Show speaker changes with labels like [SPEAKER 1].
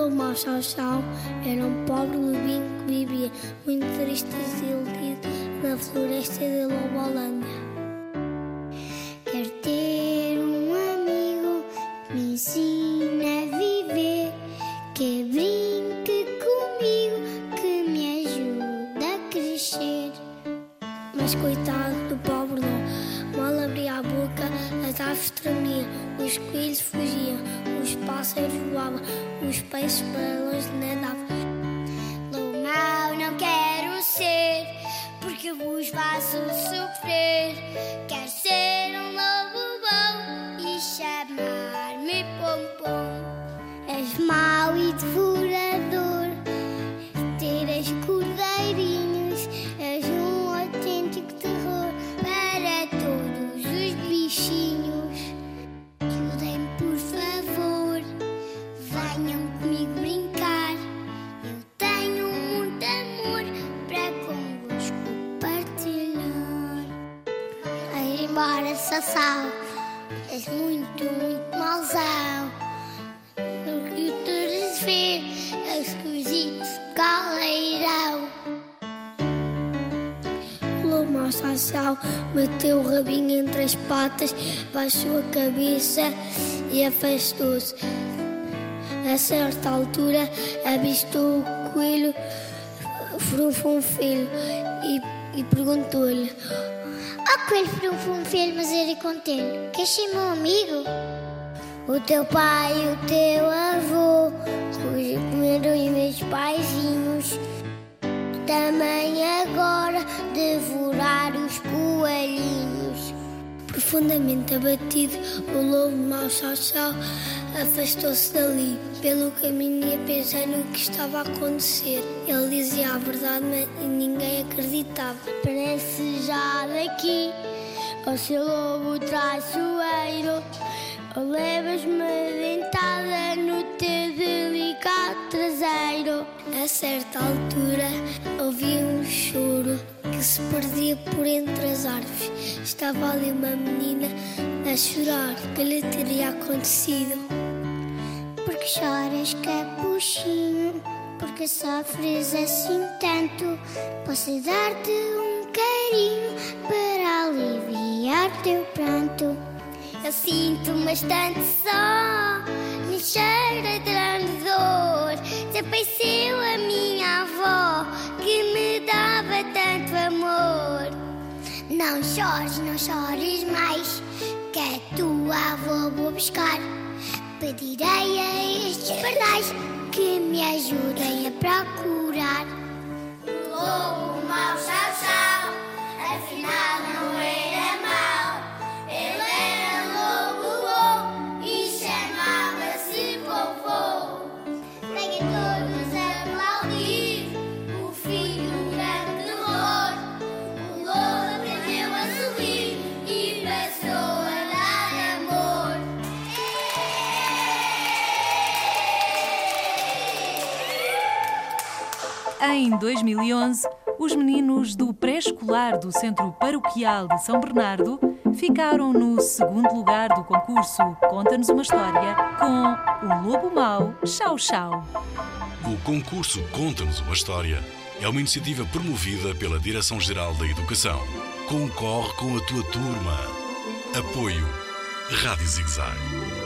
[SPEAKER 1] O mau Chau Chau era um pobre lobinho que vivia muito triste e desiludido na floresta de Lobolândia. Quero ter um amigo que me ensine a viver, que brinque comigo, que me ajude a crescer. Mas coitado do pobre lobo, mal abria a boca, as aves tremiam, os coelhos fugiam, os pássaros voavam, os peixes para longe nadavam. Mau não quero ser, porque vos faço sofrer. Quero ser um lobo bom e chamar-me Pompom. És mau e devorador, embora, Sassau, és muito, muito mauzão. O que queres ver é esquisito caldeirão. O lobo mau Sassau meteu o rabinho entre as patas, baixou a cabeça e afastou-se. A certa altura, avistou o coelho Frunfum Filho e, e perguntou-lhe: Ó coelho Frunfum Filho, mas ele contente, queres ser meu amigo? O teu pai e o teu avô hoje comeram os meus paizinhos. Também agora devorar os coelhinhos. Profundamente abatido, o lobo mau Chau Chau afastou-se dali. Pelo caminho ia pensando o que estava a acontecer. Ele dizia a verdade, mas ninguém acreditava. Parece já daqui, o seu lobo traiçoeiro. Levas-me dentada no teu delicado traseiro. A certa altura ouvi um choro que se perdia por entre as árvores. Estava ali uma menina a chorar que lhe teria acontecido. Porque choras, capuchinho? Porque sofres assim tanto? Posso dar-te um carinho para aliviar teu pranto. Eu sinto-me bastante só, me cheira de grande dor. Desapareceu a minha avó, que me dava tanto amor. Não chores, não chores mais, que a tua avó vou buscar. Pedirei a estes pardais que me ajudem a procurar. Lobo
[SPEAKER 2] Em 2011, os meninos do pré-escolar do Centro Paroquial de São Bernardo ficaram no segundo lugar do concurso Conta-nos uma História com o Lobo Mau Chau Chau.
[SPEAKER 3] O concurso Conta-nos uma História é uma iniciativa promovida pela Direção-Geral da Educação. Concorre com a tua turma. Apoio Rádio Zigzag.